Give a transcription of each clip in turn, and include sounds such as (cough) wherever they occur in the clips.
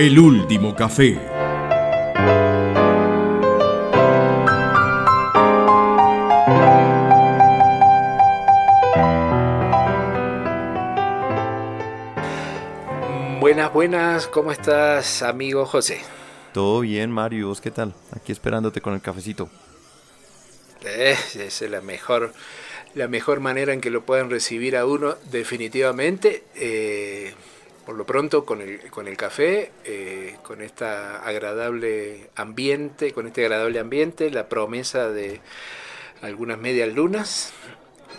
El último café. Buenas, buenas, ¿cómo estás, amigo José? Todo bien, Mario, ¿vos qué tal? Aquí esperándote con el cafecito. Eh, esa es la mejor, la mejor manera en que lo puedan recibir a uno, definitivamente. Eh, por lo pronto con el, con el café, eh, con esta agradable ambiente, con este agradable ambiente, la promesa de algunas medias lunas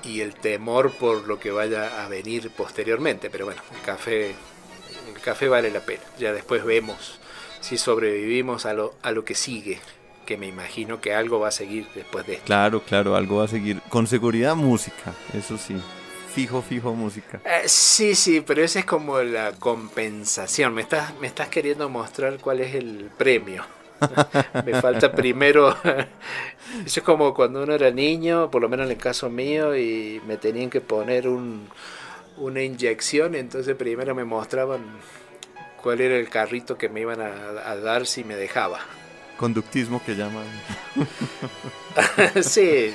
y el temor por lo que vaya a venir posteriormente. Pero bueno, el café, el café vale la pena. Ya después vemos si sobrevivimos a lo, a lo que sigue que me imagino que algo va a seguir después de esto. Claro, claro, algo va a seguir. Con seguridad música, eso sí fijo, fijo música. Eh, sí, sí, pero esa es como la compensación. Me estás, me estás queriendo mostrar cuál es el premio. (laughs) me falta primero. (laughs) Eso es como cuando uno era niño, por lo menos en el caso mío, y me tenían que poner un, una inyección. Entonces, primero me mostraban cuál era el carrito que me iban a dar si me dejaba conductismo que llaman. (laughs) sí,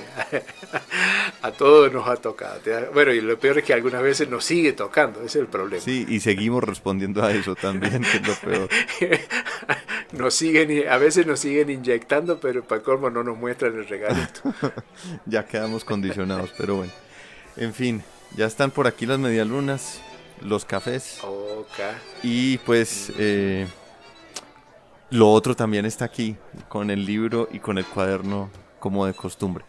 a todos nos ha tocado. Bueno, y lo peor es que algunas veces nos sigue tocando, ese es el problema. Sí, y seguimos respondiendo a eso también, que es lo peor. (laughs) nos siguen, a veces nos siguen inyectando, pero para colmo no nos muestran el regalito. (laughs) ya quedamos condicionados, pero bueno. En fin, ya están por aquí las medialunas, los cafés. Okay. Y pues... Eh, lo otro también está aquí, con el libro y con el cuaderno como de costumbre.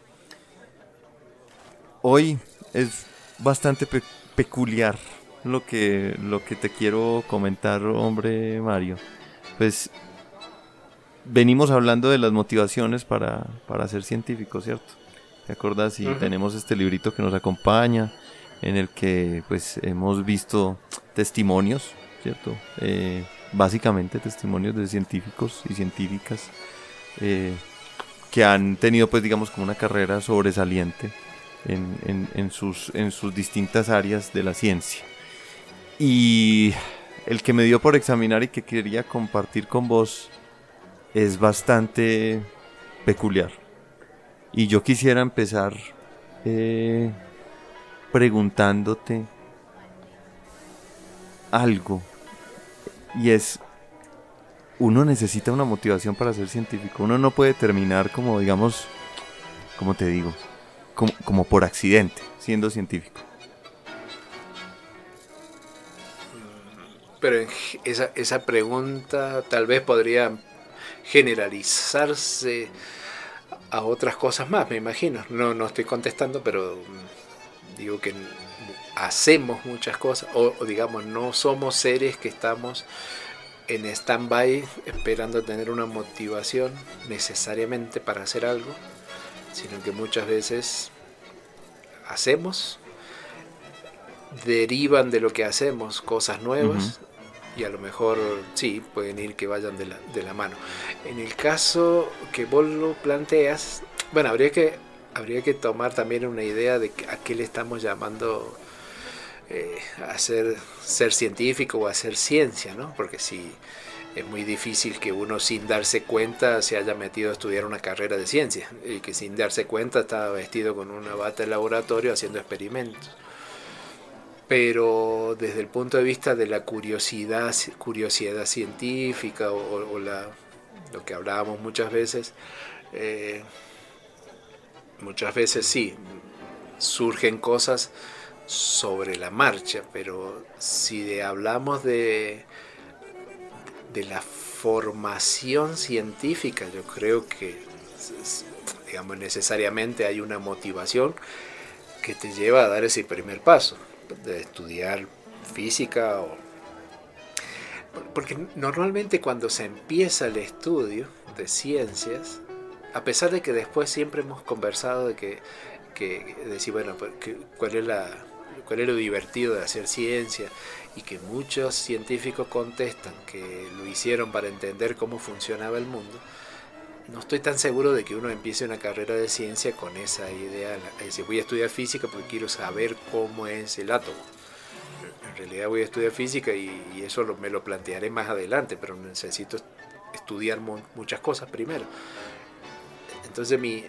Hoy es bastante peculiar lo que, lo que te quiero comentar, hombre Mario. Pues venimos hablando de las motivaciones para, para ser científico, ¿cierto? ¿Te acuerdas? Y tenemos este librito que nos acompaña, en el que pues hemos visto testimonios, ¿cierto? Eh, básicamente testimonios de científicos y científicas eh, que han tenido pues digamos como una carrera sobresaliente en, sus, distintas áreas de la ciencia. Y el que me dio por examinar y que quería compartir con vos es bastante peculiar. Y yo quisiera empezar eh, preguntándote algo y es, uno necesita una motivación para ser científico. Uno no puede terminar como, digamos, como te digo, como, por accidente, siendo científico. Pero esa, esa pregunta tal vez podría generalizarse a otras cosas más, me imagino. No, no estoy contestando, pero mm, digo que hacemos muchas cosas, o, digamos, no somos seres que estamos en stand-by esperando tener una motivación necesariamente para hacer algo, sino que muchas veces hacemos, derivan de lo que hacemos cosas nuevas y a lo mejor sí, pueden ir que vayan de la, de la mano. En el caso que vos lo planteas, bueno, habría que, habría que tomar también una idea de a qué le estamos llamando eh, hacer, ser científico o hacer ciencia, ¿no? Porque si es muy difícil que uno sin darse cuenta se haya metido a estudiar una carrera de ciencia y que sin darse cuenta estaba vestido con una bata de laboratorio haciendo experimentos. Pero desde el punto de vista de la curiosidad, curiosidad científica o, la, lo que hablábamos muchas veces, eh, muchas veces sí, surgen cosas sobre la marcha, pero si hablamos de, de la formación científica, yo creo que digamos, necesariamente hay una motivación que te lleva a dar ese primer paso, de estudiar física o... Porque normalmente cuando se empieza el estudio de ciencias, a pesar de que después siempre hemos conversado de que, que decir, bueno, pues, ¿cuál es la, cuál es lo divertido de hacer ciencia y que muchos científicos contestan que lo hicieron para entender cómo funcionaba el mundo, no estoy tan seguro de que uno empiece una carrera de ciencia con esa idea, es decir, voy a estudiar física porque quiero saber cómo es el átomo. en realidad voy a estudiar física y, eso me lo plantearé más adelante, pero necesito estudiar muchas cosas primero. Entonces mi,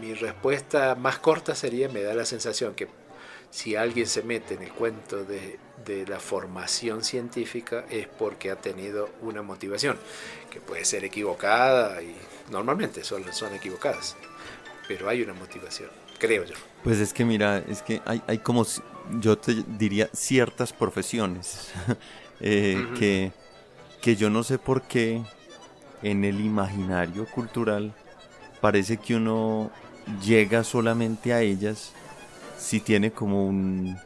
mi respuesta más corta sería, me da la sensación que si alguien se mete en el cuento de, de, la formación científica es porque ha tenido una motivación, que puede ser equivocada y normalmente son, son equivocadas, pero hay una motivación, creo yo. Pues es que mira, es que hay, hay como, yo te diría, ciertas profesiones (laughs) eh, que, que yo no sé por qué en el imaginario cultural parece que uno llega solamente a ellas si tiene como un,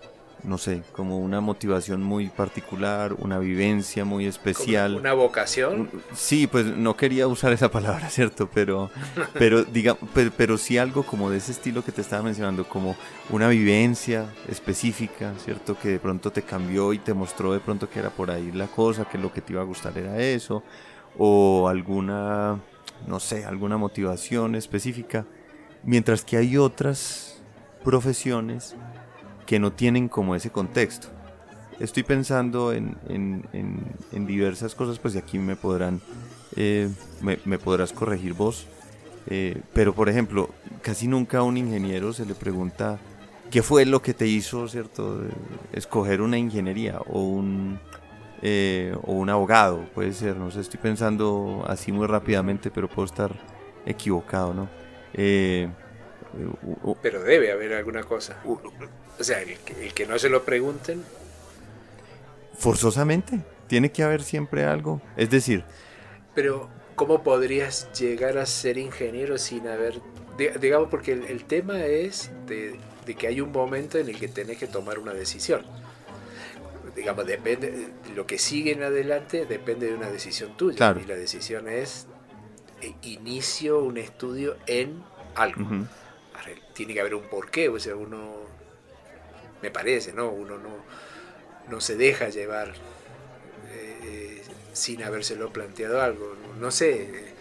no sé, como una motivación muy particular, una vivencia muy especial. ¿Una vocación? Sí, pues no quería usar esa palabra, (laughs) ¿cierto? Pero, pero, diga, pero, pero, sí algo como de ese estilo que te estaba mencionando, como una vivencia específica, ¿cierto? Que de pronto te cambió y te mostró de pronto que era por ahí la cosa, que lo que te iba a gustar era eso, o alguna, no sé, alguna motivación específica. Mientras que hay otras profesiones que no tienen como ese contexto. Estoy pensando en, en, diversas cosas, pues aquí me podrán, eh, me, podrás corregir vos. Eh, pero por ejemplo, casi nunca a un ingeniero se le pregunta qué fue lo que te hizo, ¿cierto? Escoger una ingeniería o un, eh, o un abogado, puede ser, no sé, estoy pensando así muy rápidamente, pero puedo estar equivocado, ¿no? Pero debe haber alguna cosa. O sea, el que, no se lo pregunten. Forzosamente, tiene que haber siempre algo. Es decir. Pero, ¿cómo podrías llegar a ser ingeniero sin haber. Digamos, porque el, tema es de, que hay un momento en el que tenés que tomar una decisión. Digamos, depende. Lo que sigue en adelante depende de una decisión tuya. Y la decisión es. Eh, inicio un estudio en algo tiene que haber un porqué, o sea, uno, me parece, ¿no? Uno no, no se deja llevar eh, sin habérselo planteado algo, no, sé,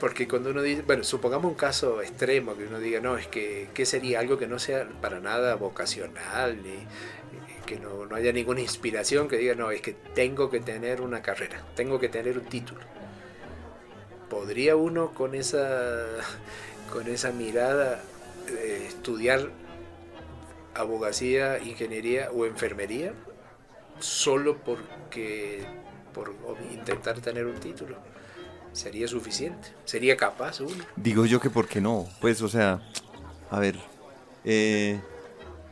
porque cuando uno dice, bueno, supongamos un caso extremo que uno diga, no, es que, ¿qué sería algo que no sea para nada vocacional, ni que no, no haya ninguna inspiración que diga, no, es que tengo que tener una carrera, tengo que tener un título. ¿Podría uno con esa con esa mirada eh, estudiar abogacía, ingeniería o enfermería solo porque por intentar tener un título. Sería suficiente, sería capaz uno. Digo yo que por qué no, pues o sea, a ver, eh,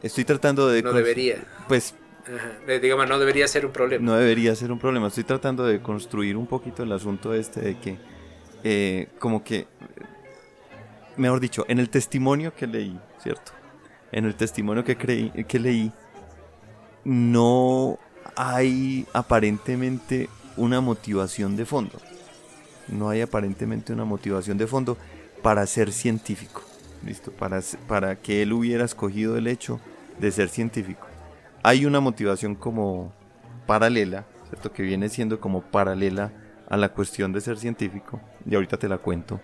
estoy tratando de... No debería. Pues... Digamos, no debería ser un problema. No debería ser un problema. Estoy tratando de construir un poquito el asunto este de que, eh, como que mejor dicho, en el testimonio que leí, ¿cierto? En el testimonio que, creí, que leí, no hay aparentemente una motivación de fondo. No hay aparentemente una motivación de fondo para ser científico. ¿Listo? Para, para que él hubiera escogido el hecho de ser científico. Hay una motivación como paralela, ¿cierto? Que viene siendo como paralela a la cuestión de ser científico. Y ahorita te la cuento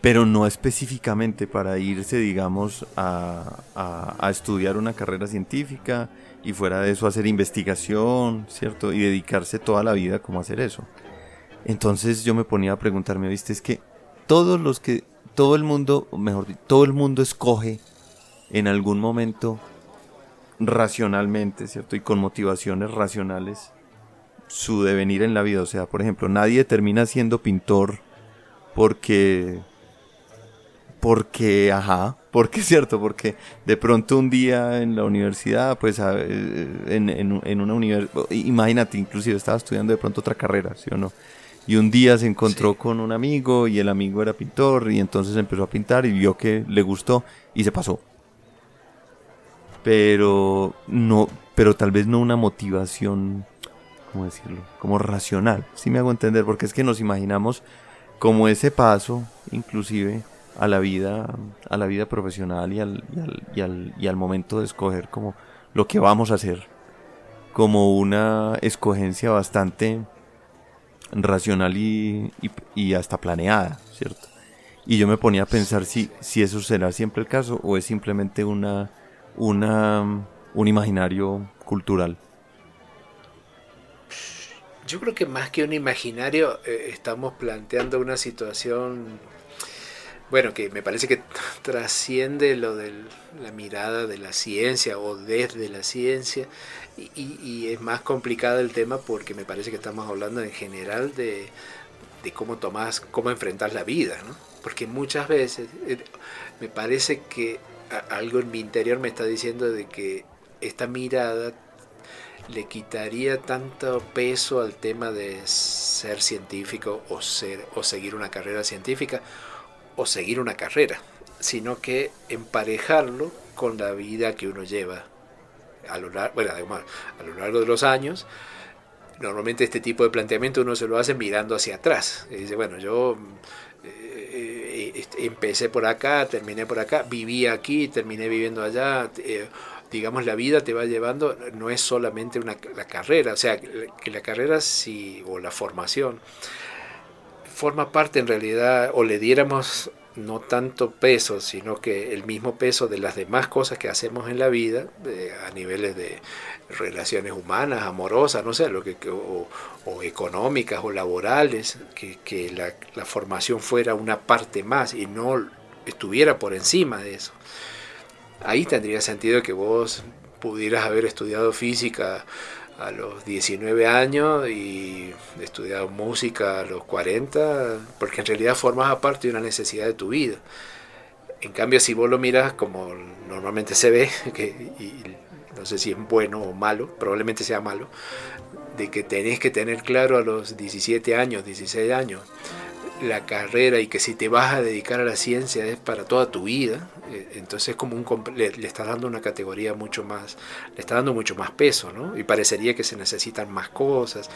pero no específicamente para irse, digamos, a, estudiar una carrera científica y fuera de eso hacer investigación, ¿cierto? Y dedicarse toda la vida como a hacer eso. Entonces yo me ponía a preguntarme, ¿viste? Es que todos los que, todo el mundo, mejor dicho, todo el mundo escoge en algún momento racionalmente, ¿cierto? Y con motivaciones racionales su devenir en la vida. O sea, por ejemplo, nadie termina siendo pintor porque porque, ajá, porque (laughs) es cierto, porque de pronto un día en la universidad, pues en, en, una universidad, imagínate, inclusive estaba estudiando de pronto otra carrera, ¿sí o no? Y un día se encontró con un amigo y el amigo era pintor y entonces empezó a pintar y vio que le gustó y se pasó. Pero no, pero tal vez no una motivación, ¿cómo decirlo? Como racional, si me hago entender, porque es que nos imaginamos como ese paso, inclusive, a la vida, a la vida profesional y al, y al, y al, momento de escoger como lo que vamos a hacer, como una escogencia bastante racional y, y, hasta planeada, ¿cierto? Y yo me ponía a pensar si, si eso será siempre el caso o es simplemente una, una, un imaginario cultural? Yo creo que más que un imaginario, eh, estamos planteando una situación, bueno, que me parece que (laughs) trasciende lo de la mirada de la ciencia o desde la ciencia, y, es más complicado el tema porque me parece que estamos hablando en general de, cómo tomás, cómo enfrentar la vida, ¿no? Porque muchas veces eh, me parece que algo en mi interior me está diciendo de que esta mirada le quitaría tanto peso al tema de ser científico o, ser, o seguir una carrera científica o seguir una carrera, sino que emparejarlo con la vida que uno lleva a lo, largo, bueno, a lo largo de los años. Normalmente este tipo de planteamiento uno se lo hace mirando hacia atrás. Y dice, bueno, yo eh, eh, empecé por acá, terminé por acá, viví aquí, terminé viviendo allá. Eh, digamos, la vida te va llevando, no es solamente una, la carrera, o sea, que la carrera sí, o la formación, forma parte en realidad, o le diéramos no tanto peso, sino que el mismo peso de las demás cosas que hacemos en la vida, a niveles de relaciones humanas, amorosas, no sé, lo que, o, económicas o laborales, que, que la, la formación fuera una parte más y no estuviera por encima de eso. Ahí tendría sentido que vos pudieras haber estudiado física a los 19 años y estudiado música a los 40, porque en realidad formas parte de una necesidad de tu vida. En cambio, si vos lo miras como normalmente se ve, (laughs) que, y no sé si es bueno o malo, probablemente sea malo, de que tenés que tener claro a los 17 años, 16 años, la carrera y que si te vas a dedicar a la ciencia es para toda tu vida, eh, entonces como un le, le estás dando una categoría mucho más, le está dando mucho más peso, ¿no? Y parecería que se necesitan más cosas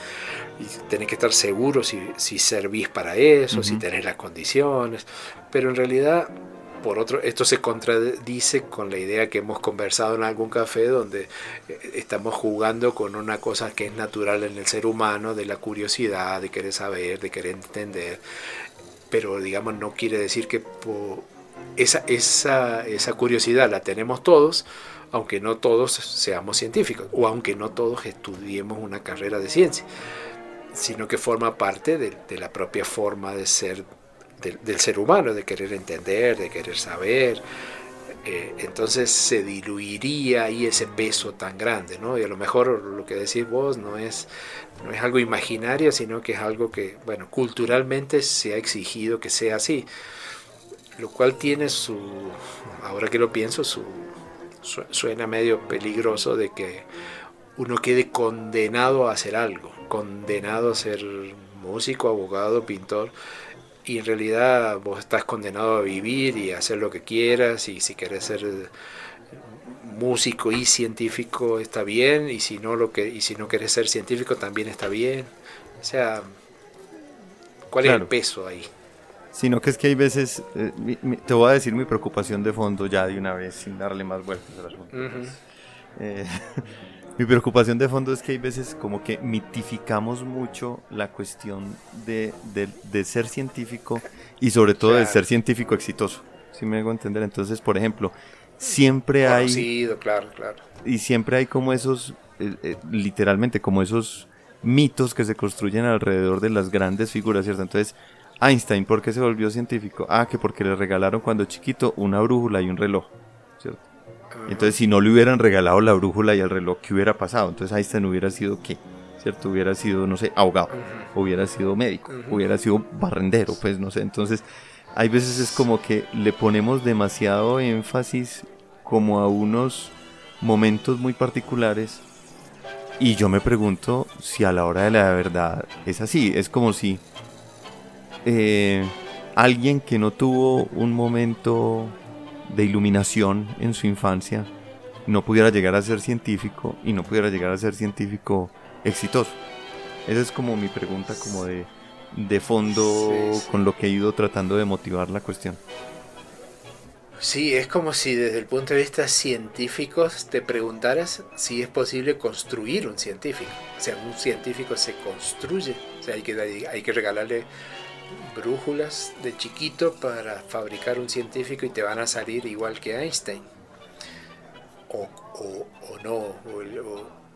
y tenés que estar seguro si, si servís para eso, si tenés las condiciones, pero en realidad por otro, esto se contradice con la idea que hemos conversado en algún café donde eh, estamos jugando con una cosa que es natural en el ser humano, de la curiosidad, de querer saber, de querer entender, pero digamos no quiere decir que esa, curiosidad la tenemos todos, aunque no todos seamos científicos o aunque no todos estudiemos una carrera de ciencia, sino que forma parte de la propia forma de ser del, ser humano, de querer entender, de querer saber. Eh, entonces se diluiría ahí ese peso tan grande, ¿no? Y a lo mejor lo que decís vos no es, no es algo imaginario, sino que es algo que, bueno, culturalmente se ha exigido que sea así. Lo cual tiene su, ahora que lo pienso, su, suena medio peligroso de que uno quede condenado a hacer algo, condenado a ser músico, abogado, pintor, y en realidad vos estás condenado a vivir y a hacer lo que quieras y si quieres ser músico y científico está bien y si no lo que y si no quieres ser científico también está bien. O sea cuál es el peso ahí sino que es que hay veces eh, te voy a decir mi preocupación de fondo ya de una vez sin darle más vueltas al asunto. Eh, (laughs) Mi preocupación de fondo es que hay veces como que mitificamos mucho la cuestión de, ser científico y sobre todo de ser científico exitoso. Si me hago entender? Entonces, por ejemplo, siempre hay... claro, claro. Y siempre hay como esos, eh, eh, literalmente, como esos mitos que se construyen alrededor de las grandes figuras, ¿cierto? Entonces, Einstein, ¿por qué se volvió científico? Ah, que porque le regalaron cuando chiquito una brújula y un reloj. Entonces, si no le hubieran regalado la brújula y el reloj, ¿qué hubiera pasado? Entonces, Einstein hubiera sido qué? ¿Cierto? Hubiera sido, no sé, ahogado, hubiera sido médico, hubiera sido barrendero, pues no sé. Entonces, hay veces es como que le ponemos demasiado énfasis como a unos momentos muy particulares y yo me pregunto si a la hora de la verdad es así. Es como si eh, alguien que no tuvo un momento de iluminación en su infancia no pudiera llegar a ser científico y no pudiera llegar a ser científico exitoso. Esa es como mi pregunta como de, de fondo con lo que he ido tratando de motivar la cuestión. Sí, es como si desde el punto de vista científico te preguntaras si es posible construir un científico. O sea, un científico se construye. O sea, hay que, hay que regalarle brújulas de chiquito para fabricar un científico y te van a salir igual que Einstein. o, no,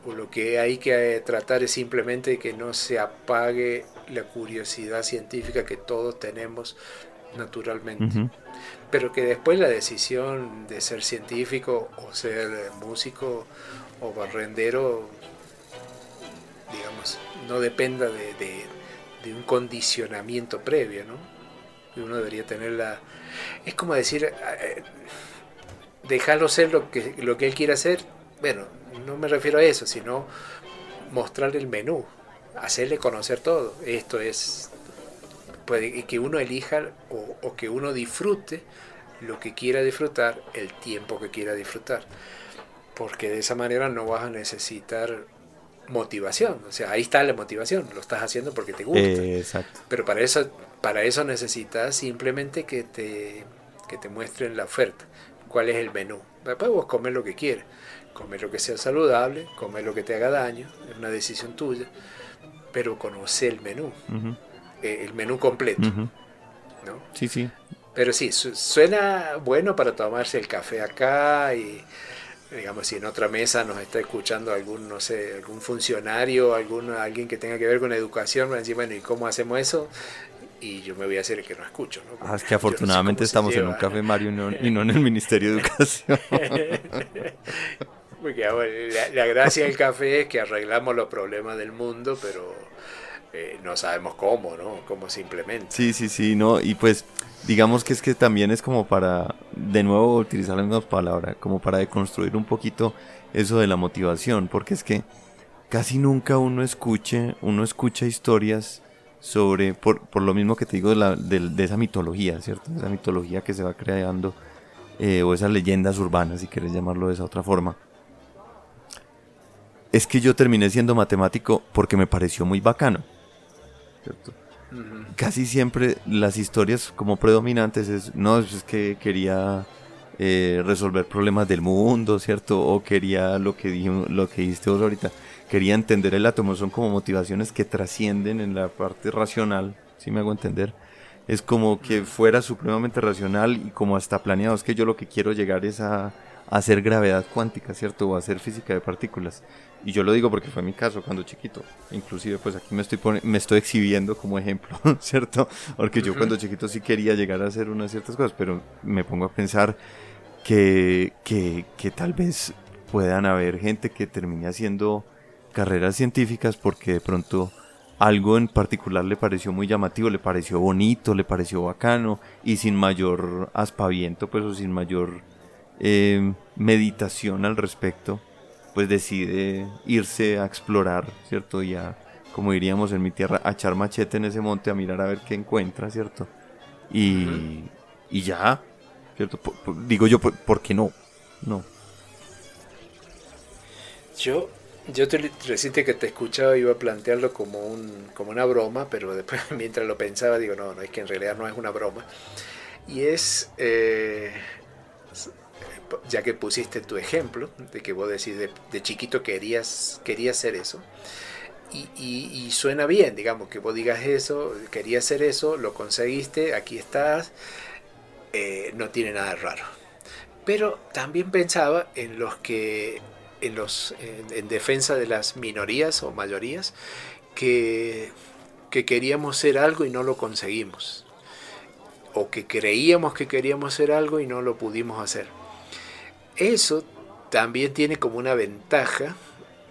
o, lo que hay que tratar es simplemente que no se apague la curiosidad científica que todos tenemos naturalmente. Pero que después la decisión de ser científico o ser músico o barrendero, digamos, no dependa de, un condicionamiento previo, ¿no? Uno debería tener la... Es como decir, eh, dejarlo ser lo que, lo que él quiera hacer. Bueno, no me refiero a eso, sino mostrarle el menú, hacerle conocer todo. Esto es puede que uno elija o, que uno disfrute lo que quiera disfrutar, el tiempo que quiera disfrutar. Porque de esa manera no vas a necesitar motivación. O sea, ahí está la motivación, lo estás haciendo porque te gusta. exacto. Pero para eso, para eso necesitas simplemente que te, que te muestren la oferta. ¿Cuál es el menú? Después vos comer lo que quieras. Comer lo que sea saludable, comer lo que te haga daño, es una decisión tuya. Pero conoce el menú. Eh, el menú completo. ¿no? Sí, sí. Pero sí, suena bueno para tomarse el café acá y digamos si en otra mesa nos está escuchando algún no sé algún funcionario algún alguien que tenga que ver con educación a decir bueno y cómo hacemos eso y yo me voy a hacer el que no escucho ¿no? Ah, es que afortunadamente estamos en un café Mario y no, en el (laughs) Ministerio de Educación. (laughs) Porque la, la gracia del café es que arreglamos los problemas del mundo pero no sabemos cómo, ¿no? Cómo simplemente. Sí, sí, sí, no, y pues digamos que es que también es como para, de nuevo, utilizar la misma palabra, como para deconstruir un poquito eso de la motivación, porque es que casi nunca uno escuche, uno escucha historias sobre, por, por lo mismo que te digo de, la, de, esa mitología, ¿cierto? Esa mitología que se va creando, eh, o esas leyendas urbanas, si quieres llamarlo de esa otra forma. Es que yo terminé siendo matemático porque me pareció muy bacano. Casi siempre las historias como predominantes es, no, es que quería eh, resolver problemas del mundo, ¿cierto? O quería lo que, dijo, lo que dijiste vos ahorita, quería entender el átomo, son como motivaciones que trascienden en la parte racional, si me hago entender. Es como que fuera supremamente racional y como hasta planeado, es que yo lo que quiero llegar es a, hacer gravedad cuántica, ¿cierto? O hacer física de partículas. Y yo lo digo porque fue mi caso cuando chiquito. Inclusive pues aquí me estoy, me estoy exhibiendo como ejemplo, (laughs) ¿cierto? Porque yo cuando chiquito sí quería llegar a hacer unas ciertas cosas, pero me pongo a pensar que, que, que tal vez puedan haber gente que termine haciendo carreras científicas porque de pronto algo en particular le pareció muy llamativo, le pareció bonito, le pareció bacano y sin mayor aspaviento, pues o sin mayor eh, meditación al respecto, pues decide irse a explorar, ¿cierto? Y a, como diríamos en mi tierra, a echar machete en ese monte a mirar a ver qué encuentra, ¿cierto? Y, y ya, ¿cierto? digo yo, ¿por, qué no? No. Yo, yo te, reciente que te escuchaba iba a plantearlo como, un, como una broma, pero después (laughs) mientras lo pensaba digo, no, no, es que en realidad no es una broma. Y es... Eh, ya que pusiste tu ejemplo, de que vos decís de, chiquito querías, querías hacer eso, y, suena bien, digamos, que vos digas eso, querías hacer eso, lo conseguiste, aquí estás, eh, no tiene nada de raro. Pero también pensaba en los que, en, los, en, defensa de las minorías o mayorías, que, que queríamos ser algo y no lo conseguimos. O que creíamos que queríamos ser algo y no lo pudimos hacer eso también tiene como una ventaja,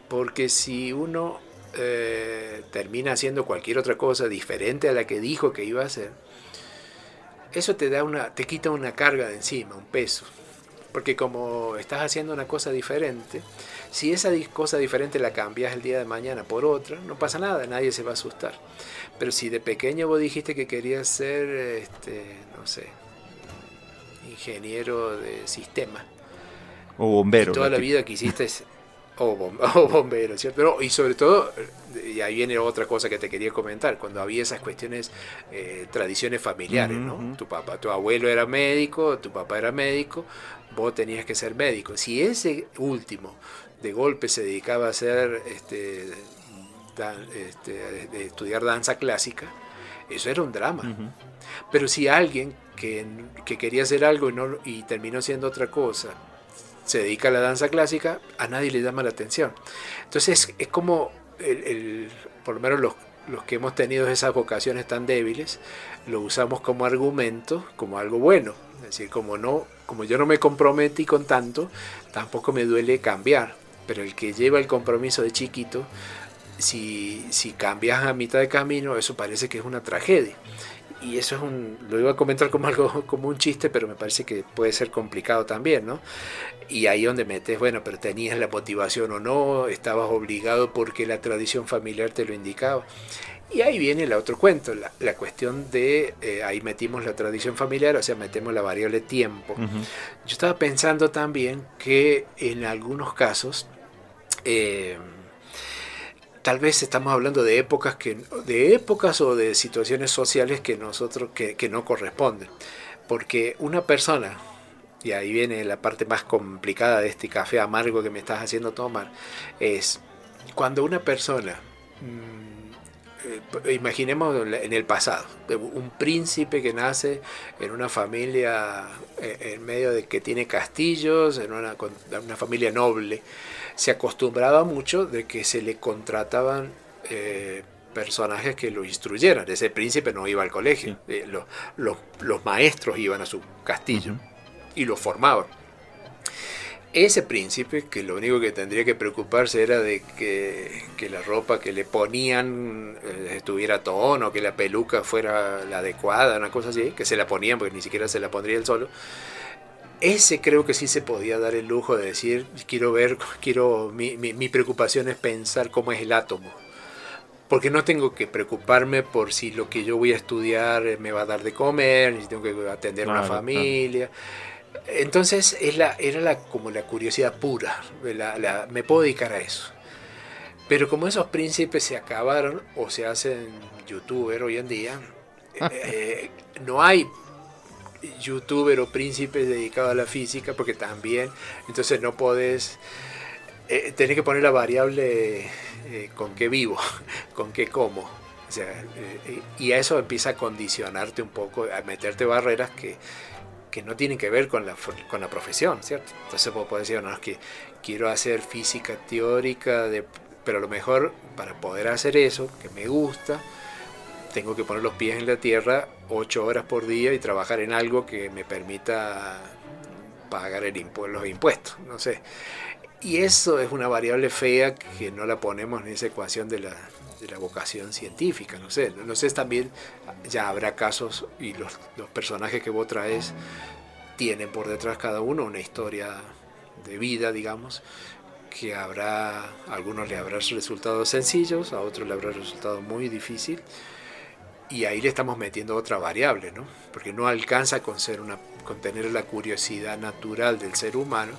porque si uno eh, termina haciendo cualquier otra cosa diferente a la que dijo que iba a hacer, eso te da una, te quita una carga de encima, un peso. Porque como estás haciendo una cosa diferente, si esa cosa diferente la cambias el día de mañana por otra, no pasa nada, nadie se va a asustar. Pero si de pequeño vos dijiste que querías ser, este, no sé, ingeniero de sistemas, o bombero. toda la vida quisiste (laughs) o, bombero, ¿cierto? y sobre todo, y ahí viene otra cosa que te quería comentar, cuando había esas cuestiones, eh, tradiciones familiares, ¿no? Tu papá, tu abuelo era médico, tu papá era médico, vos tenías que ser médico. Si ese último de golpe se dedicaba a hacer, este, este de estudiar danza clásica, eso era un drama. Pero si alguien que, que, quería hacer algo y, no, y terminó siendo otra cosa, se dedica a la danza clásica, a nadie le llama la atención. Entonces es como, por lo menos los, los que hemos tenido esas vocaciones tan débiles, lo usamos como argumento, como algo bueno. Es decir, como, no, como yo no me comprometí con tanto, tampoco me duele cambiar. Pero el que lleva el compromiso de chiquito, si, si cambias a mitad de camino, eso parece que es una tragedia y eso es un, lo iba a comentar como algo, (laughs) como un chiste, pero me parece que puede ser complicado también, ¿no? Y ahí donde metes, bueno, pero tenías la motivación o no, estabas obligado porque la tradición familiar te lo indicaba. Y ahí viene el otro cuento, la, cuestión de, eh, ahí metimos la tradición familiar, o sea, metemos la variable tiempo. Yo estaba pensando también que en algunos casos, eh, tal vez estamos hablando de épocas que de épocas o de situaciones sociales que nosotros que, no corresponden. Porque una persona y ahí viene la parte más complicada de este café amargo que me estás haciendo tomar es cuando una persona mm, eh, imaginemos en el pasado un príncipe que nace en una familia eh, en medio de que tiene castillos en una, una familia noble se acostumbraba mucho de que se le contrataban eh, personajes que lo instruyeran. Ese príncipe no iba al colegio, los, maestros iban a su castillo y lo formaban. Ese príncipe, que lo único que tendría que preocuparse era de que, la ropa que le ponían eh, estuviera tono, que la peluca fuera la adecuada, una cosa así, que se la ponían porque ni siquiera se la pondría él solo, ese creo que sí se podía dar el lujo de decir, quiero ver, (laughs) quiero, mi, mi, preocupación es pensar cómo es el átomo. Porque no tengo que preocuparme por si lo que yo voy a estudiar me va a dar de comer, si tengo que atender una familia. Entonces es la, era la, como la curiosidad pura, me puedo dedicar a eso. Pero como esos príncipes se acabaron o se hacen youtuber hoy en día, eh, no hay youtuber o príncipe dedicado a la física, porque también, entonces no podés, eh, tenés que poner la variable eh, con qué vivo, (laughs) con qué como. O sea, eh, y a eso empieza a condicionarte un poco, a meterte barreras que, que no tienen que ver con la, con la profesión, ¿cierto? Entonces podés decir, no, es que quiero hacer física teórica, de, pero a lo mejor para poder hacer eso, que me gusta, tengo que poner los pies en la tierra ocho horas por día y trabajar en algo que me permita pagar el los impuestos, no sé. Y eso es una variable fea que no la ponemos en esa ecuación de la, de la vocación científica, no sé. No sé, también ya habrá casos y los, los personajes que vos traes tienen por detrás cada uno una historia de vida, digamos, que habrá, a algunos le habrá resultado sencillos, a otros le habrá resultado muy difícil y ahí le estamos metiendo otra variable, ¿no? Porque no alcanza con, ser una, con tener la curiosidad natural del ser humano,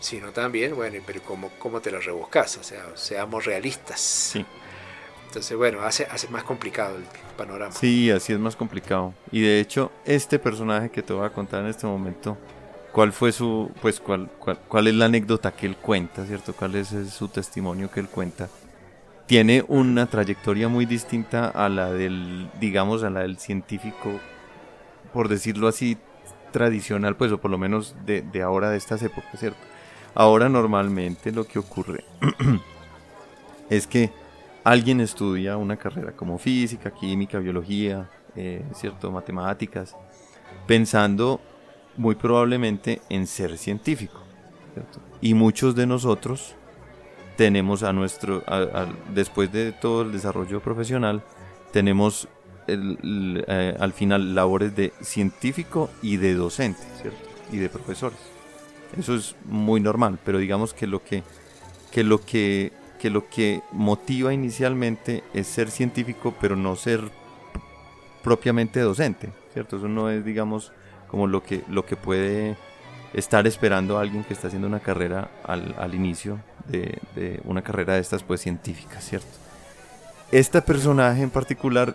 sino también, bueno, pero ¿cómo, cómo te lo rebuscas? O sea, seamos realistas. Sí. Entonces, bueno, hace, más complicado el panorama. Sí, así es más complicado. Y de hecho, este personaje que te voy a contar en este momento, ¿cuál fue su, pues, cuál, cuál, cuál es la anécdota que él cuenta, ¿cierto? ¿Cuál es su testimonio que él cuenta? tiene una trayectoria muy distinta a la del, digamos, a la del científico, por decirlo así, tradicional, pues, o por lo menos de, ahora, de estas épocas, ¿cierto? Ahora normalmente lo que ocurre (clears throat) es que alguien estudia una carrera como física, química, biología, eh, ¿cierto? Matemáticas, pensando muy probablemente en ser científico, ¿cierto? Y muchos de nosotros tenemos a nuestro, después de todo el desarrollo profesional, tenemos eh, al final labores de científico y de docente, ¿cierto? Y de profesores. Eso es muy normal, pero digamos que lo que, que lo que, que lo que motiva inicialmente es ser científico, pero no ser propiamente docente, ¿cierto? Eso no es, digamos, como lo que, lo que puede estar esperando a alguien que está haciendo una carrera al, al inicio de, una carrera de estas pues científicas, ¿cierto? Este personaje en particular,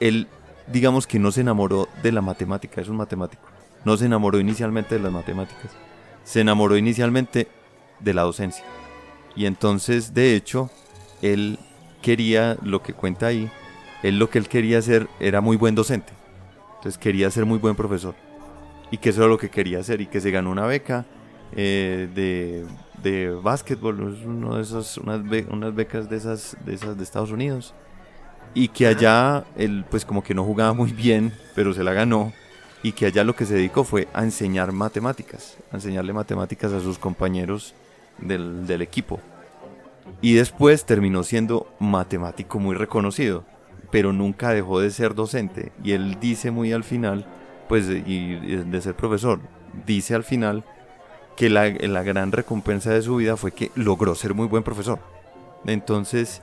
él digamos que no se enamoró de la matemática, es un matemático, no se enamoró inicialmente de las matemáticas, se enamoró inicialmente de la docencia. Y entonces, de hecho, él quería, lo que cuenta ahí, él lo que él quería hacer era muy buen docente. Entonces quería ser muy buen profesor. Y que eso era lo que quería hacer y que se ganó una beca eh, de, de básquetbol, uno de esos, unas, unas becas de esas, de esas de Estados Unidos. Y que allá él pues como que no jugaba muy bien, pero se la ganó. Y que allá lo que se dedicó fue a enseñar matemáticas, a enseñarle matemáticas a sus compañeros del, equipo. Y después terminó siendo matemático muy reconocido, pero nunca dejó de ser docente. Y él dice muy al final, pues, y, de ser profesor, dice al final que la, la gran recompensa de su vida fue que logró ser muy buen profesor. Entonces,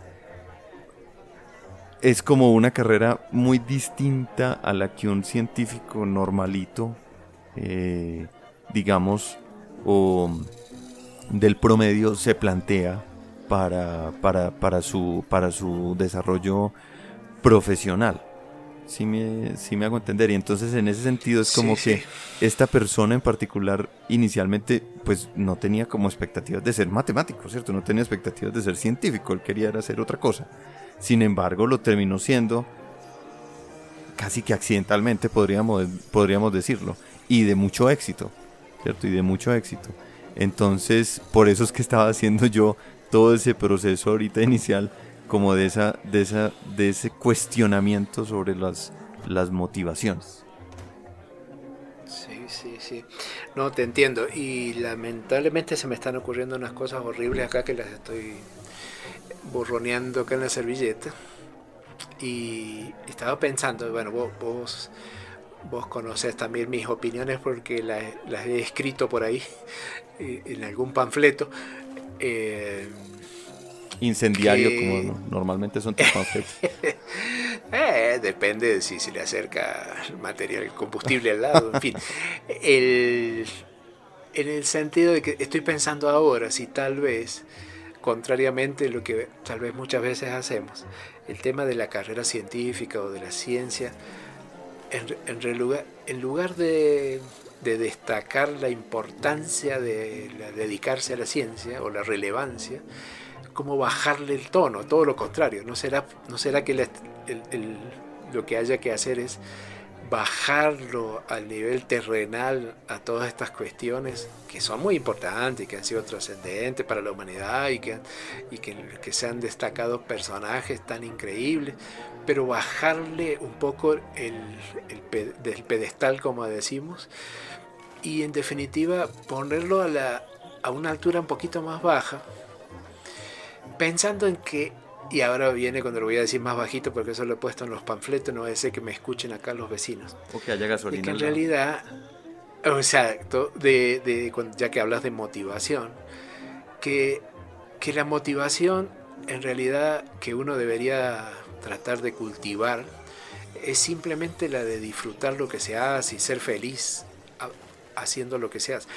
es como una carrera muy distinta a la que un científico normalito, eh, digamos, o del promedio se plantea para, para, para, su, para su desarrollo profesional. Sí me, me hago entender. Y entonces en ese sentido es como que esta persona en particular inicialmente pues no tenía como expectativas de ser matemático, ¿cierto? No tenía expectativas de ser científico, él quería hacer otra cosa. Sin embargo, lo terminó siendo casi que accidentalmente, podríamos, podríamos decirlo, y de mucho éxito, ¿cierto? Y de mucho éxito. Entonces, por eso es que estaba haciendo yo todo ese proceso ahorita inicial como de esa de esa de ese cuestionamiento sobre las las motivaciones. Sí, sí, sí. No te entiendo y lamentablemente se me están ocurriendo unas cosas horribles acá que las estoy borroneando acá en la servilleta y estaba pensando, bueno, vos, vos vos conocés también mis opiniones porque las, las he escrito por ahí en algún panfleto. Eh, Incendiario, como normalmente son tus panfletos. (laughs) eh, depende de si se le acerca el material combustible al lado, en fin. (laughs) El, en el sentido de que estoy pensando ahora si tal vez, contrariamente a lo que tal vez muchas veces hacemos, el tema de la carrera científica o de la ciencia, en, en, en lugar de de destacar la importancia de dedicarse a la ciencia o la relevancia, como bajarle el tono, todo lo contrario, no será, no será que lo que haya que hacer es bajarlo al nivel terrenal a todas estas cuestiones que son muy importantes, que han sido trascendentes para la humanidad y que, y que, que se han destacado personajes tan increíbles, pero bajarle un poco el, el, del pedestal, como decimos, y en definitiva ponerlo a, la, a una altura un poquito más baja, pensando en que, y ahora viene cuando lo voy a decir más bajito porque eso lo he puesto en los panfletos, no es que me escuchen acá los vecinos. O que haya gasolina. Y que en realidad, exacto, de, de, ya que hablas de motivación, que, que la motivación en realidad que uno debería tratar de cultivar es simplemente la de disfrutar lo que se hace y ser feliz haciendo lo que seas.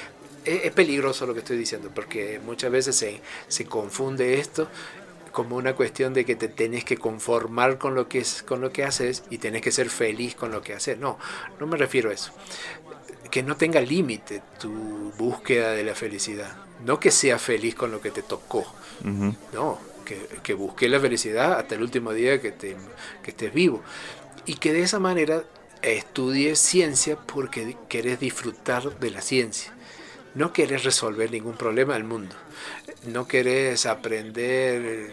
Es, peligroso lo que estoy diciendo, porque muchas veces se, se confunde esto como una cuestión de que te tenés que conformar con lo que es con lo que haces y tenés que ser feliz con lo que haces. No, no me refiero a eso. Que no tenga límite tu búsqueda de la felicidad. No que seas feliz con lo que te tocó. No, que, que busques la felicidad hasta el último día que, te, que estés vivo. Y que de esa manera estudies ciencia porque querés disfrutar de la ciencia. No querés resolver ningún problema del mundo. No querés aprender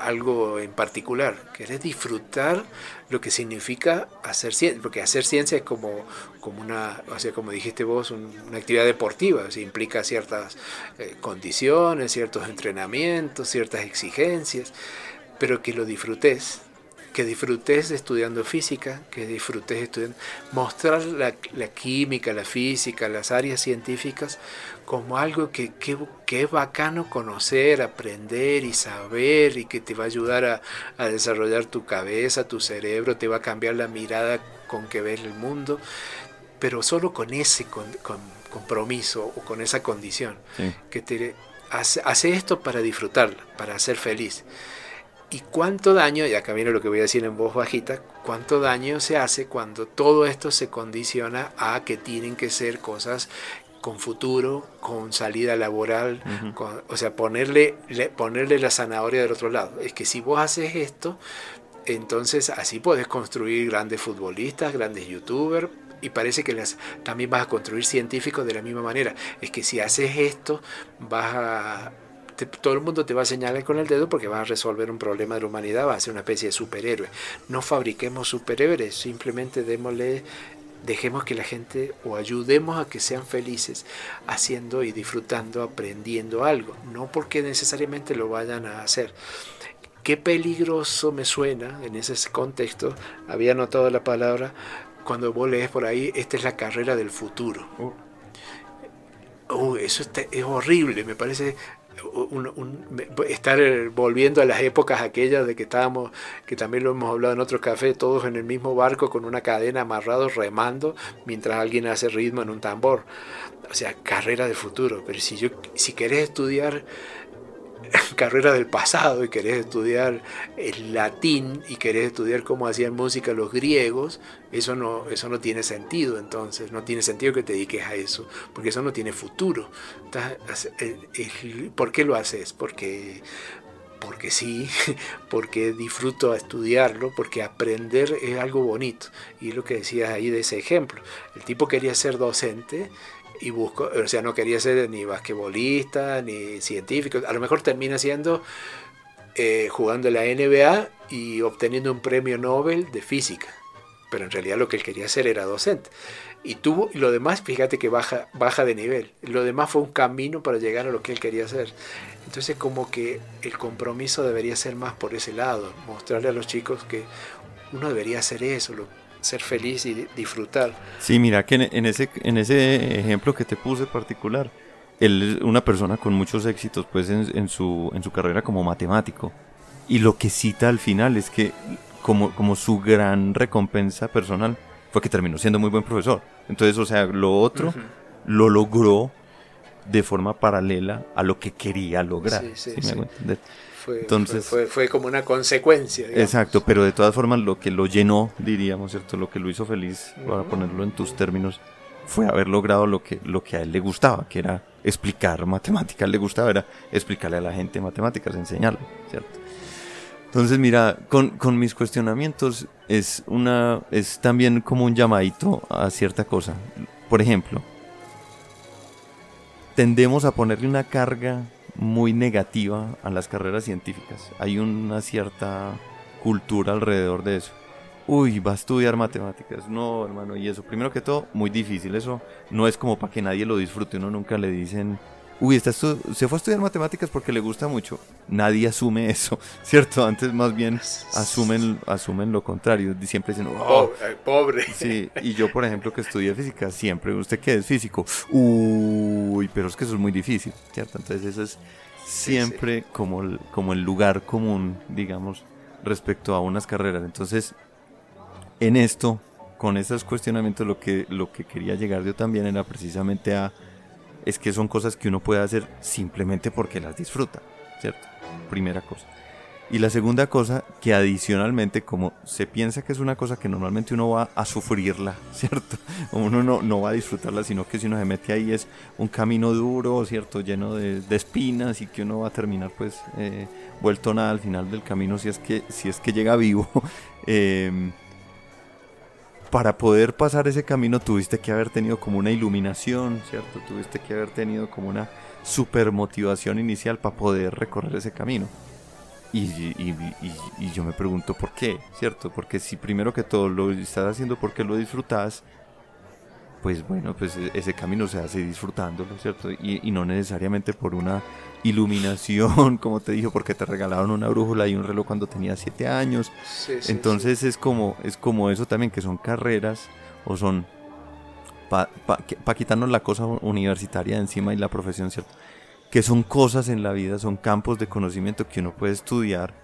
algo en particular. Querés disfrutar lo que significa hacer ciencia. Porque hacer ciencia es como, como una, o sea, como dijiste vos, una actividad deportiva. implica ciertas eh, condiciones, ciertos entrenamientos, ciertas exigencias. Pero que lo disfrutes que disfrutes estudiando física, que disfrutes estudiando, mostrar la, química, la física, las áreas científicas como algo que, que, es bacano conocer, aprender y saber y que te va a ayudar a, a, desarrollar tu cabeza, tu cerebro, te va a cambiar la mirada con que ves el mundo, pero solo con ese con, compromiso o con esa condición, que te hace, hace esto para disfrutarla, para ser feliz. ¿Y cuánto daño, y acá viene lo que voy a decir en voz bajita, cuánto daño se hace cuando todo esto se condiciona a que tienen que ser cosas con futuro, con salida laboral, o sea, ponerle, ponerle la zanahoria del otro lado. Es que si vos haces esto, entonces así podés construir grandes futbolistas, grandes youtubers, y parece que las, también vas a construir científicos de la misma manera. Es que si haces esto, vas a todo el mundo te va a señalar con el dedo porque vas a resolver un problema de la humanidad, vas a ser una especie de superhéroe. No fabriquemos superhéroes, simplemente démosle, dejemos que la gente o ayudemos a que sean felices haciendo y disfrutando, aprendiendo algo, no porque necesariamente lo vayan a hacer. Qué peligroso me suena en ese contexto, había notado la palabra, cuando vos lees por ahí, esta es la carrera del futuro. Uh, eso es horrible, me parece estar volviendo a las épocas aquellas de que estábamos, que también lo hemos hablado en otros cafés, todos en el mismo barco con una cadena amarrados remando mientras alguien hace ritmo en un tambor. O sea, carrera de futuro. Pero si yo, si querés estudiar (laughs) carrera del pasado y querés estudiar el latín y querés estudiar cómo hacían música los griegos, eso no, eso no tiene sentido entonces, no tiene sentido que te dediques a eso, porque eso no tiene futuro. ¿Por qué lo haces? Porque, porque sí, (laughs) porque disfruto a estudiarlo, porque aprender es algo bonito. Y lo que decías ahí de ese ejemplo, el tipo quería ser docente y busco, o sea, no quería ser ni basquetbolista, ni científico, a lo mejor termina siendo eh, jugando la NBA y obteniendo un premio Nobel de física, pero en realidad lo que él quería hacer era docente. Y tuvo, lo demás, fíjate que baja, baja de nivel, lo demás fue un camino para llegar a lo que él quería hacer. Entonces como que el compromiso debería ser más por ese lado, mostrarle a los chicos que uno debería hacer eso, ser feliz y disfrutar. Sí, mira que en, ese, en ese ejemplo que te puse particular, él es una persona con muchos éxitos pues en, su, en su carrera como matemático. Y lo que cita al final es que como, como su gran recompensa personal fue que terminó siendo muy buen profesor. Entonces, o sea, lo otro lo logró de forma paralela a lo que quería lograr. Sí, sí, fue, Entonces, fue, fue, como una consecuencia. Exacto, pero de todas formas lo que lo llenó, diríamos, ¿cierto? Lo que lo hizo feliz, para ponerlo en tus términos, fue haber logrado lo que, lo que a él le gustaba, que era explicar matemáticas, le gustaba era explicarle a la gente matemáticas, enseñarlo, ¿cierto? Entonces, mira, con, con, mis cuestionamientos es, una, es también como un llamadito a cierta cosa. Por ejemplo, tendemos a ponerle una carga muy negativa a las carreras científicas. Hay una cierta cultura alrededor de eso. Uy, va a estudiar matemáticas. No, hermano, y eso, primero que todo, muy difícil. Eso no es como para que nadie lo disfrute. Uno nunca le dicen, uy, está se fue a estudiar matemáticas porque le gusta mucho. Nadie asume eso, (laughs) ¿cierto? Antes más bien asumen, asumen lo contrario. Siempre dicen, oh, pobre. Sí, y yo, por ejemplo, que estudié física, siempre, ¿usted qué es físico? Uy, pero es que eso es muy difícil, ¿cierto? Entonces eso es siempre Como, el, como el lugar común, digamos, respecto a unas carreras. Entonces, en esto, con esos cuestionamientos, lo que, lo que quería llegar yo también era precisamente a es que son cosas que uno puede hacer simplemente porque las disfruta, ¿cierto? Primera cosa. Y la segunda cosa, que adicionalmente, como se piensa que es una cosa que normalmente uno va a sufrirla, (laughs) ¿cierto? Uno no, no va a disfrutarla, sino que si uno se mete ahí es un camino duro, ¿cierto? Lleno de, espinas y que uno va a terminar pues eh, vuelto nada al final del camino si es que, si es que llega vivo. (laughs) eh, para poder pasar ese camino tuviste que haber tenido como una iluminación, ¿cierto? Tuviste que haber tenido como una super motivación inicial para poder recorrer ese camino. Y, yo me pregunto por qué, ¿cierto? Porque si primero que todo lo estás haciendo porque lo disfrutas, pues bueno, pues e, ese camino se hace disfrutándolo, ¿cierto? Y, no necesariamente por una iluminación, (laughs) como te dijo, porque te regalaron una brújula y un reloj cuando tenías siete años. Entonces es como es como eso también, que son carreras o son para pa, quitarnos la cosa universitaria de encima y la profesión, ¿cierto? Que son cosas en la vida, son campos de conocimiento que uno puede estudiar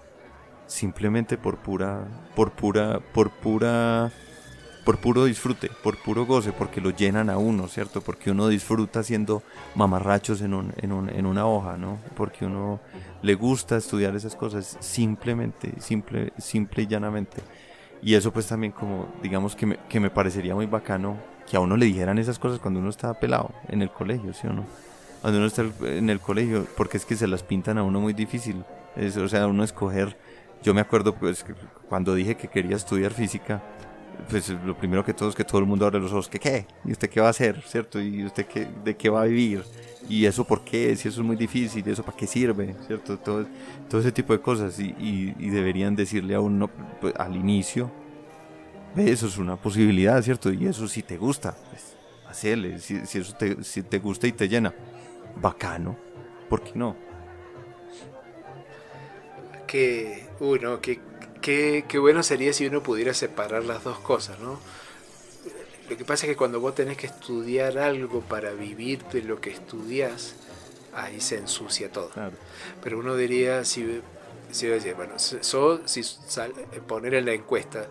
simplemente por pura, por pura, por pura por puro disfrute, por puro goce, porque lo llenan a uno, ¿cierto? Porque uno disfruta haciendo mamarrachos en, un, en, un, en una hoja, ¿no? Porque uno le gusta estudiar esas cosas simplemente, simple, simple y llanamente. Y eso pues también como, digamos que me, que me parecería muy bacano que a uno le dijeran esas cosas cuando uno está pelado en el colegio, ¿sí o no? Cuando uno está en el colegio, porque es que se las pintan a uno muy difícil. Es, o sea, uno escoger, yo me acuerdo pues cuando dije que quería estudiar física, pues lo primero que todo es que todo el mundo abre los ojos, que qué, y usted qué va a hacer, ¿cierto? Y usted qué, de qué va a vivir, y eso por qué, si eso es muy difícil, y eso para qué sirve, ¿cierto? Todo, todo ese tipo de cosas, y, y, deberían decirle a uno pues, al inicio, eso es una posibilidad, ¿cierto? Y eso si te gusta, pues si, si eso te, si te gusta y te llena, bacano, ¿por qué no? Que, uy, no, que qué, bueno sería si uno pudiera separar las dos cosas, ¿no? Lo que pasa es que cuando vos tenés que estudiar algo para vivir de lo que estudias, ahí se ensucia todo. Pero uno diría, si, si bueno, sos, si poner en la encuesta,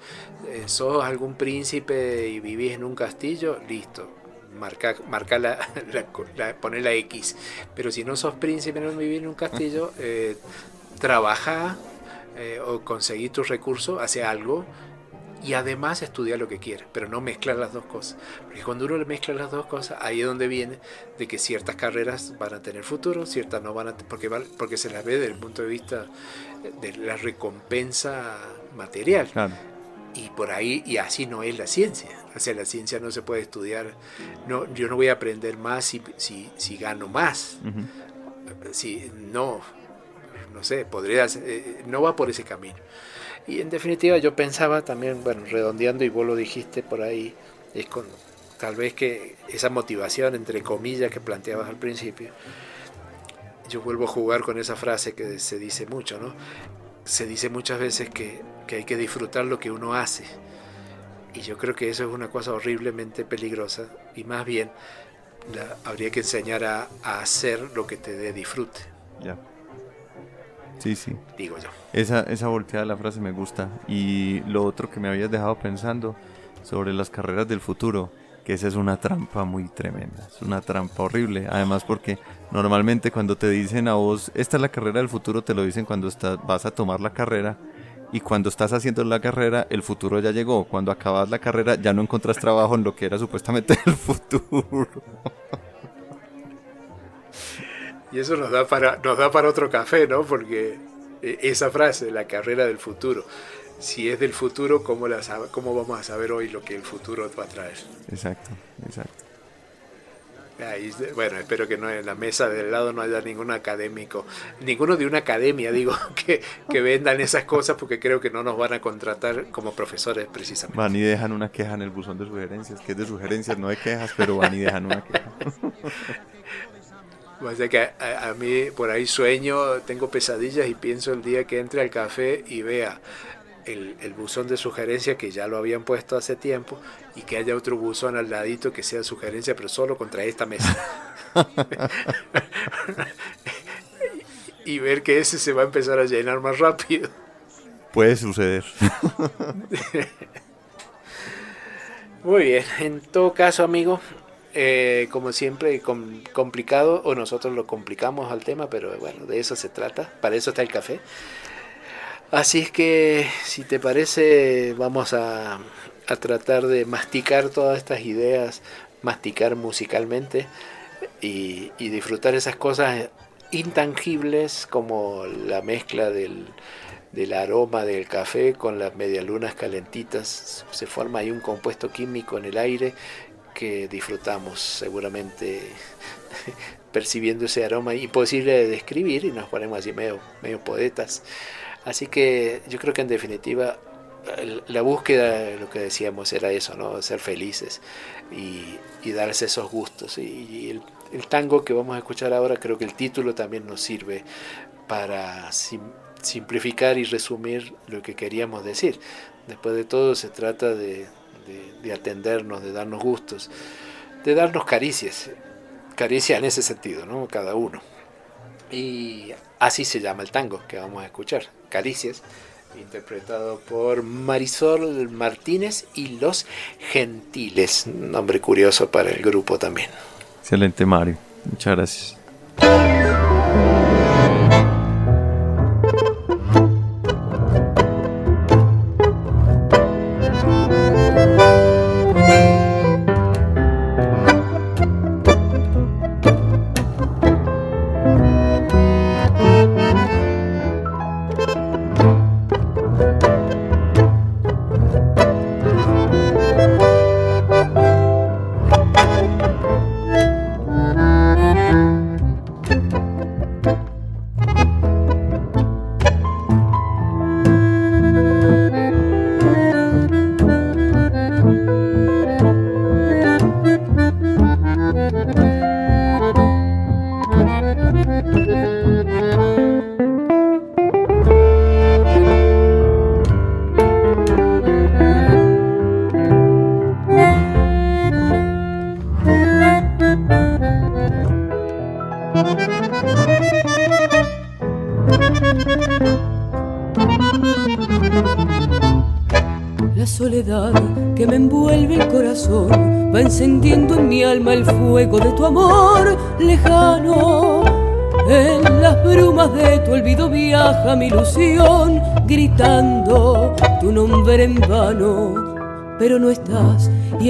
eh, sos algún príncipe y vivís en un castillo, listo, marca, marca la, (laughs) la, poner la X. Pero si no sos príncipe y no vivís en un castillo, (laughs) eh, trabaja eh, o conseguir tus recursos hacia algo y además estudiar lo que quieres, pero no mezclar las dos cosas. Porque cuando uno le mezcla las dos cosas, ahí es donde viene de que ciertas carreras van a tener futuro, ciertas no van a porque porque se las ve desde el punto de vista de la recompensa material. Y por ahí, y así no es la ciencia. O sea, la ciencia no se puede estudiar. No, yo no voy a aprender más si, si, si gano más. Si, no, no sé, podría, eh, no va por ese camino. Y en definitiva yo pensaba también, bueno, redondeando y vos lo dijiste por ahí, es con tal vez que esa motivación, entre comillas, que planteabas al principio, yo vuelvo a jugar con esa frase que se dice mucho, ¿no? Se dice muchas veces que, que hay que disfrutar lo que uno hace. Y yo creo que eso es una cosa horriblemente peligrosa y más bien habría que enseñar a, a, hacer lo que te dé disfrute. Ya. Sí, sí. Digo yo. Esa, esa volteada de la frase me gusta. Y lo otro que me habías dejado pensando sobre las carreras del futuro, que esa es una trampa muy tremenda, es una trampa horrible. Además porque normalmente cuando te dicen a vos, esta es la carrera del futuro, te lo dicen cuando estás, vas a tomar la carrera. Y cuando estás haciendo la carrera, el futuro ya llegó. Cuando acabas la carrera, ya no encontrás trabajo en lo que era supuestamente el futuro. (laughs) Y eso nos da para, nos da para otro café, ¿no? Porque e, esa frase, la carrera del futuro, si es del futuro, ¿cómo, la, cómo vamos a saber hoy lo que el futuro va a traer? Exacto, exacto. bueno, espero que no en la mesa del lado no haya ningún académico, ninguno de una academia, digo, (laughs) que, que vendan esas cosas porque creo que no nos van a contratar como profesores precisamente. Van y dejan una queja en el buzón de sugerencias, que es de sugerencias, no de quejas, pero van y dejan una queja. (laughs) O sea que a, mí por ahí sueño, tengo pesadillas y pienso el día que entre al café y vea el, buzón de sugerencia que ya lo habían puesto hace tiempo y que haya otro buzón al ladito que sea sugerencia, pero solo contra esta mesa. (laughs) y ver que ese se va a empezar a llenar más rápido. Puede suceder. (laughs) Muy bien, en todo caso, amigo, eh, como siempre, complicado, o nosotros lo complicamos al tema, pero bueno, de eso se trata, para eso está el café. Así es que, si te parece, vamos a, a tratar de masticar todas estas ideas, masticar musicalmente y, y disfrutar esas cosas intangibles como la mezcla del, del aroma del café con las medialunas calentitas. Se forma ahí un compuesto químico en el aire que disfrutamos seguramente (laughs) percibiendo ese aroma imposible de describir y nos ponemos así medio, medio poetas. Así que yo creo que en definitiva la búsqueda, lo que decíamos, era eso, ¿no? Ser felices y, darse esos gustos. Y, el, el, tango que vamos a escuchar ahora, creo que el título también nos sirve para simplificar y resumir lo que queríamos decir. Después de todo se trata de, de, atendernos, de darnos gustos, de darnos caricias, caricias en ese sentido, ¿no? Cada uno. Y así se llama el tango que vamos a escuchar, Caricias, interpretado por Marisol Martínez y Los Gentiles, nombre curioso para el grupo también. Excelente Mario, muchas gracias.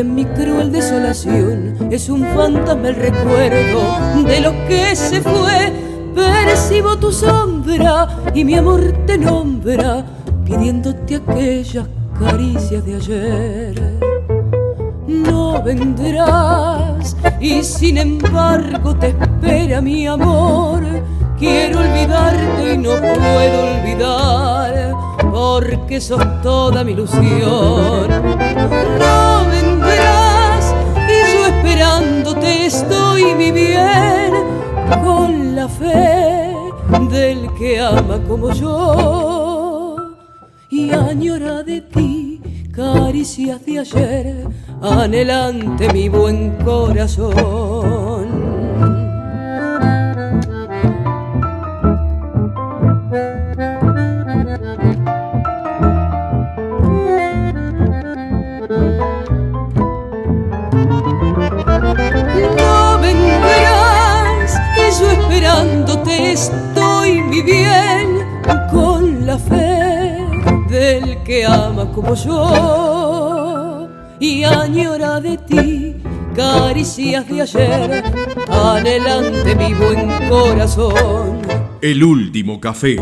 En mi cruel desolación es un fantasma el recuerdo de lo que se fue. Percibo tu sombra y mi amor te nombra, pidiéndote aquellas caricias de ayer. No vendrás y sin embargo te espera mi amor. Quiero olvidarte y no puedo olvidar porque sos toda mi ilusión. No esperándote estoy mi bien con la fe del que ama como yo y añora de ti caricias de ayer, anhelante mi buen corazón. Estoy mi bien con la fe del que ama como yo y añora de ti caricias de ayer, anhelante mi buen corazón. El último café